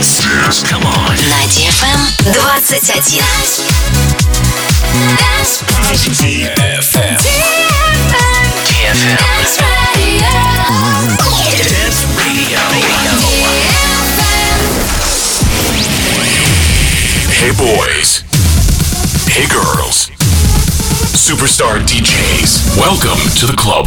Dance. Dance. Come on. На DFM 21. DFM. DFM. Dance Radio. Hey boys. Hey girls. Superstar DJs. Welcome to the club.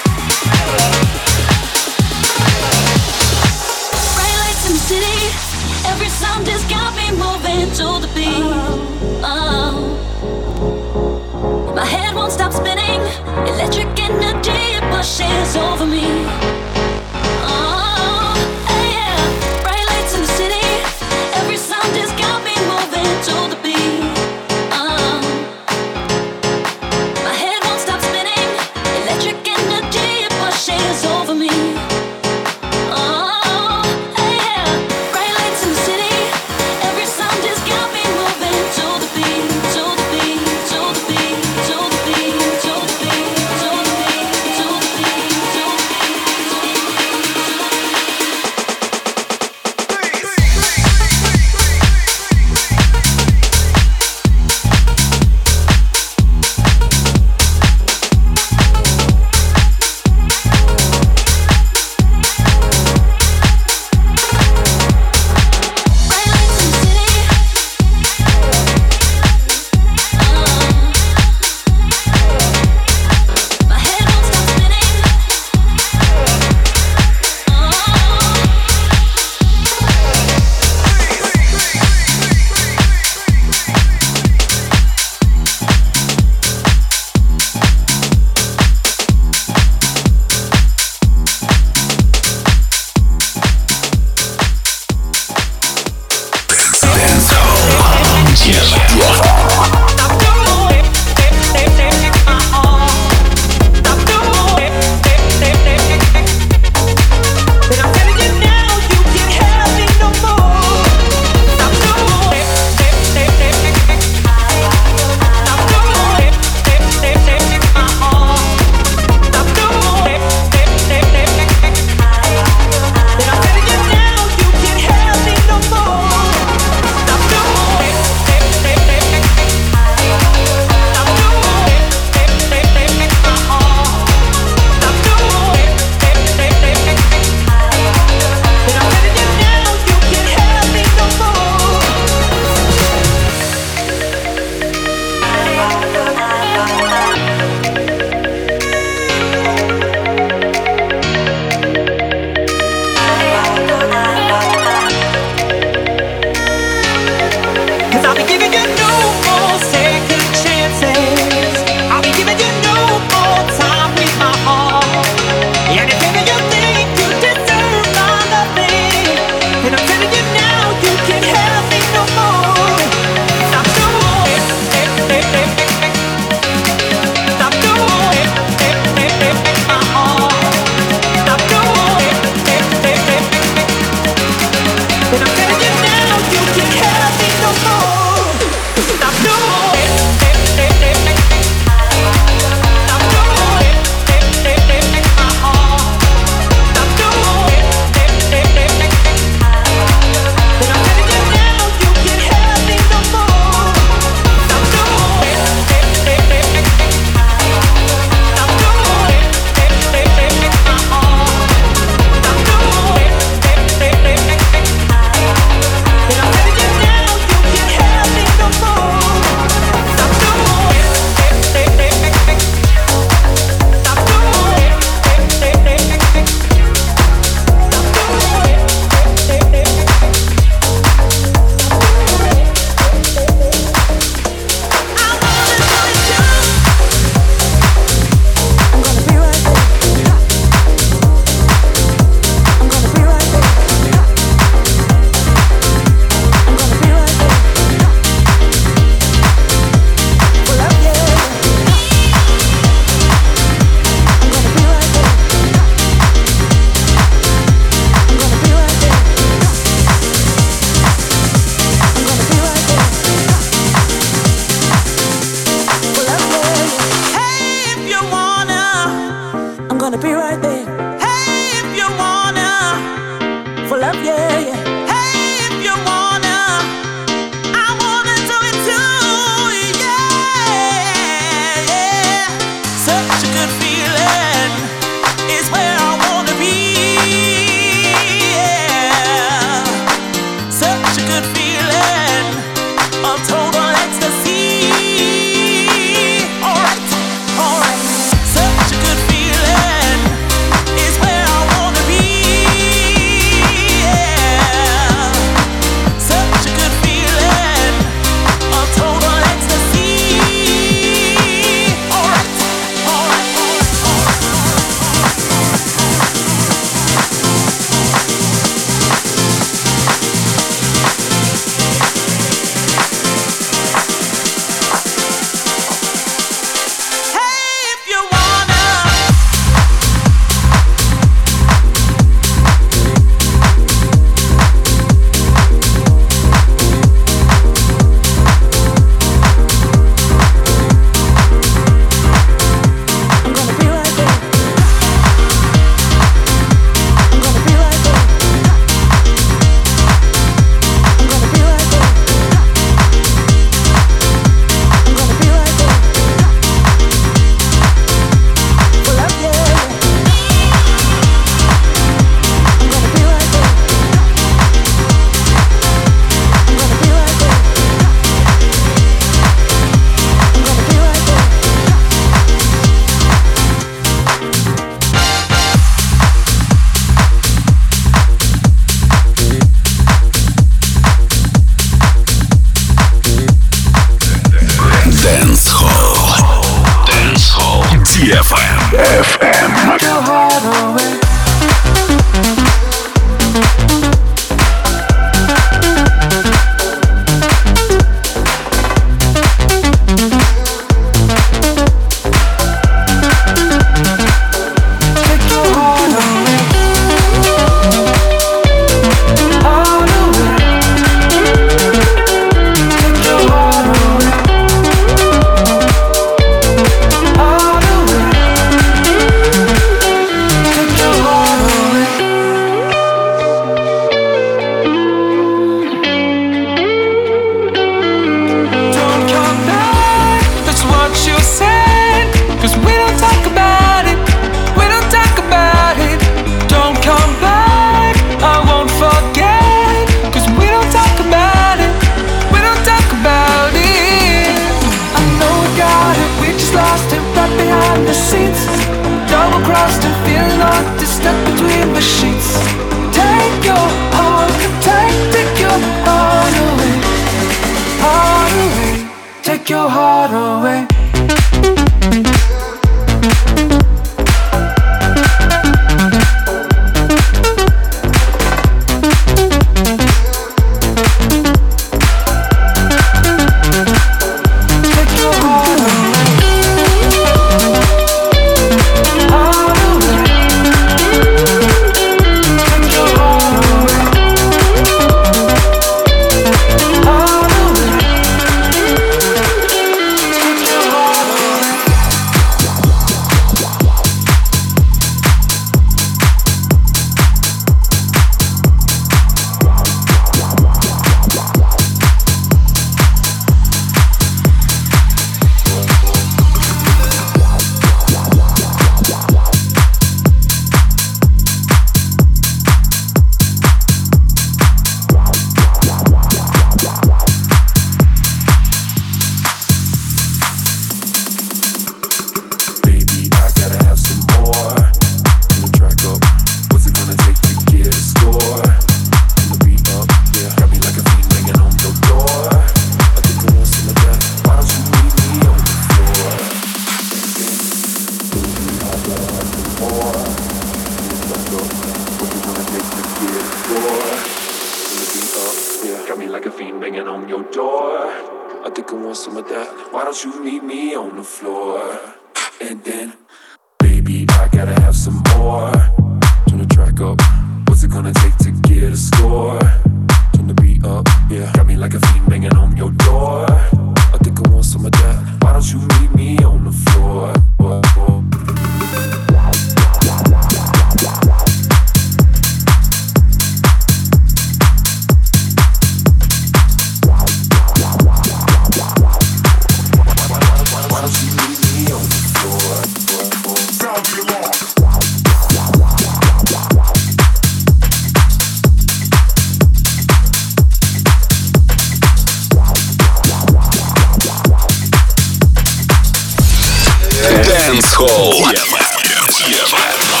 Dance Hall.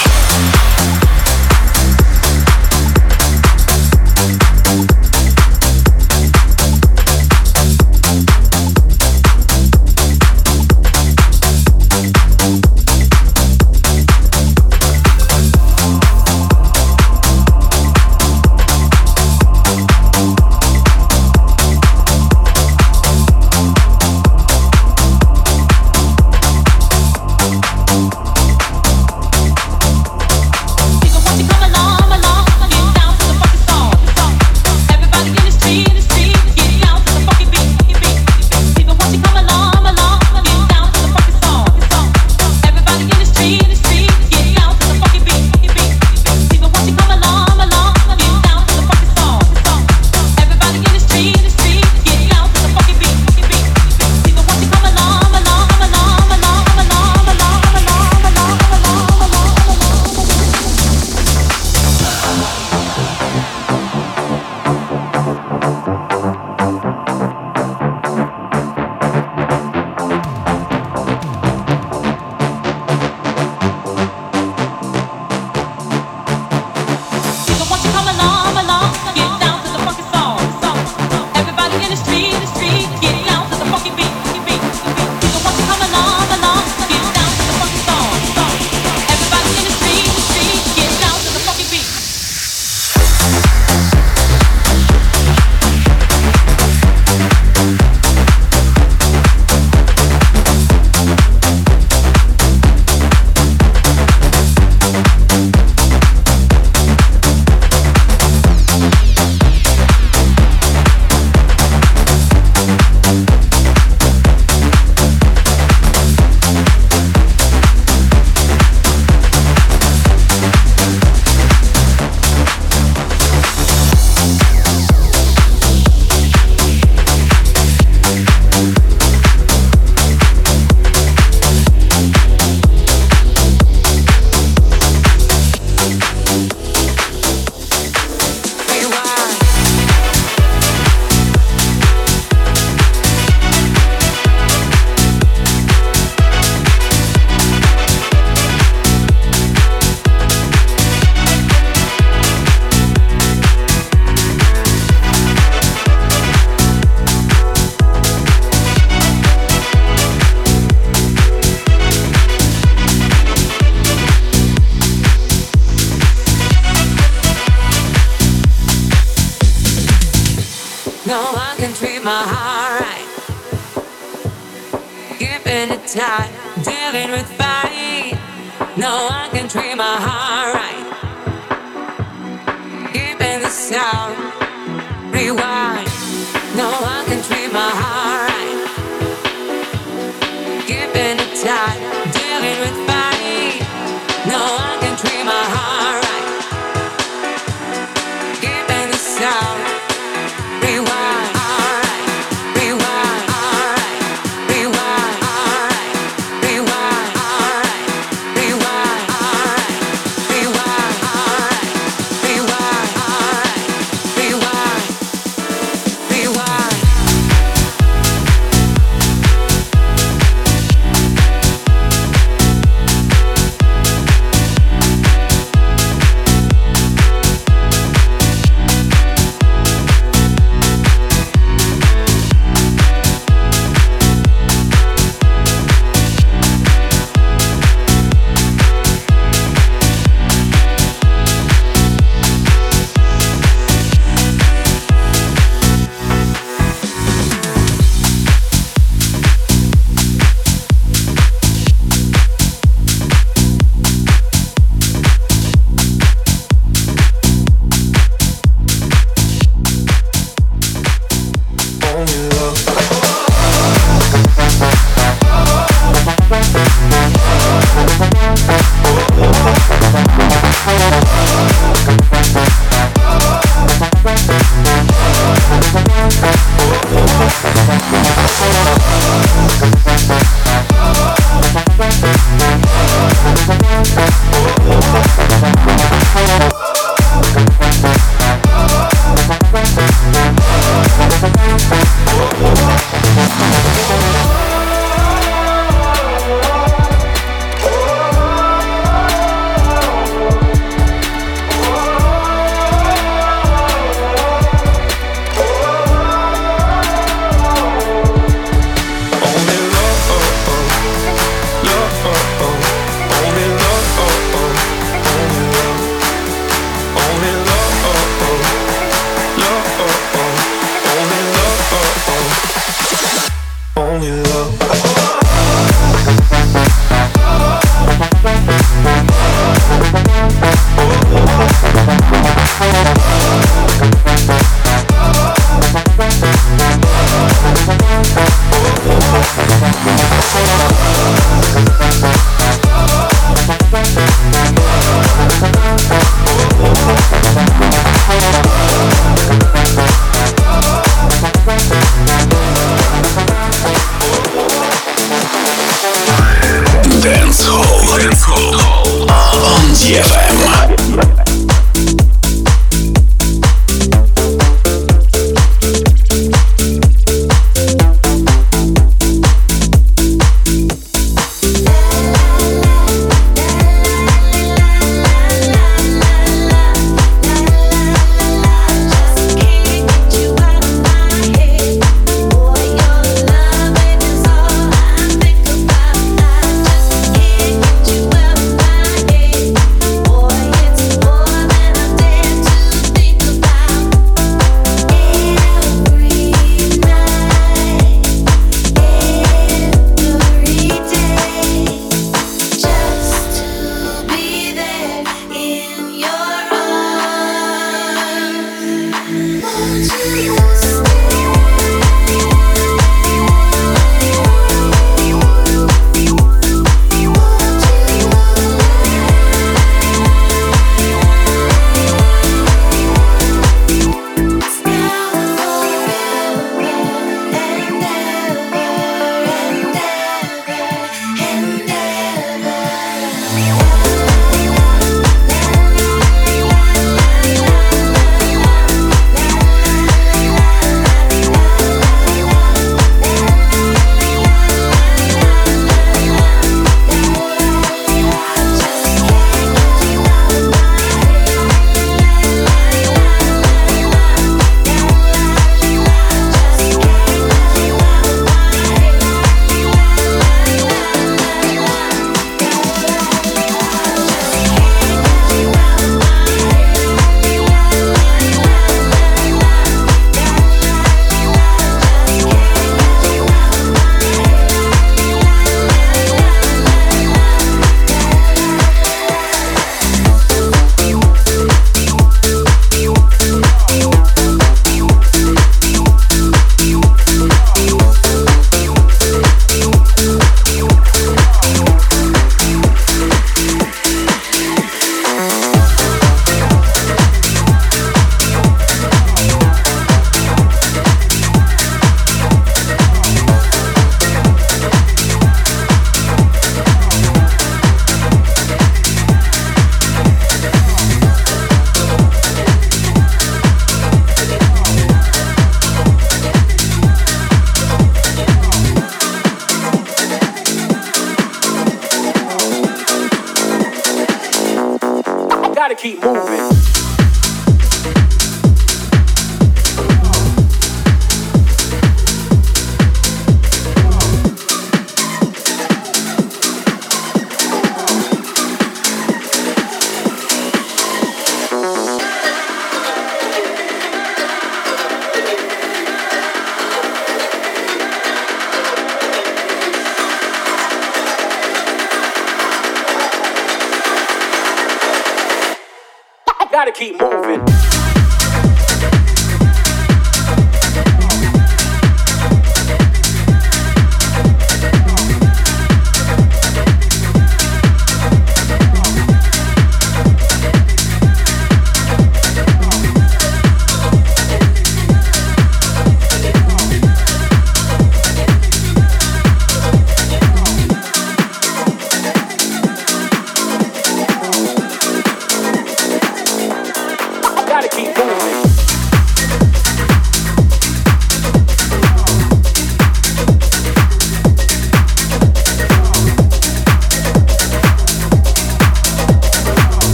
Thank you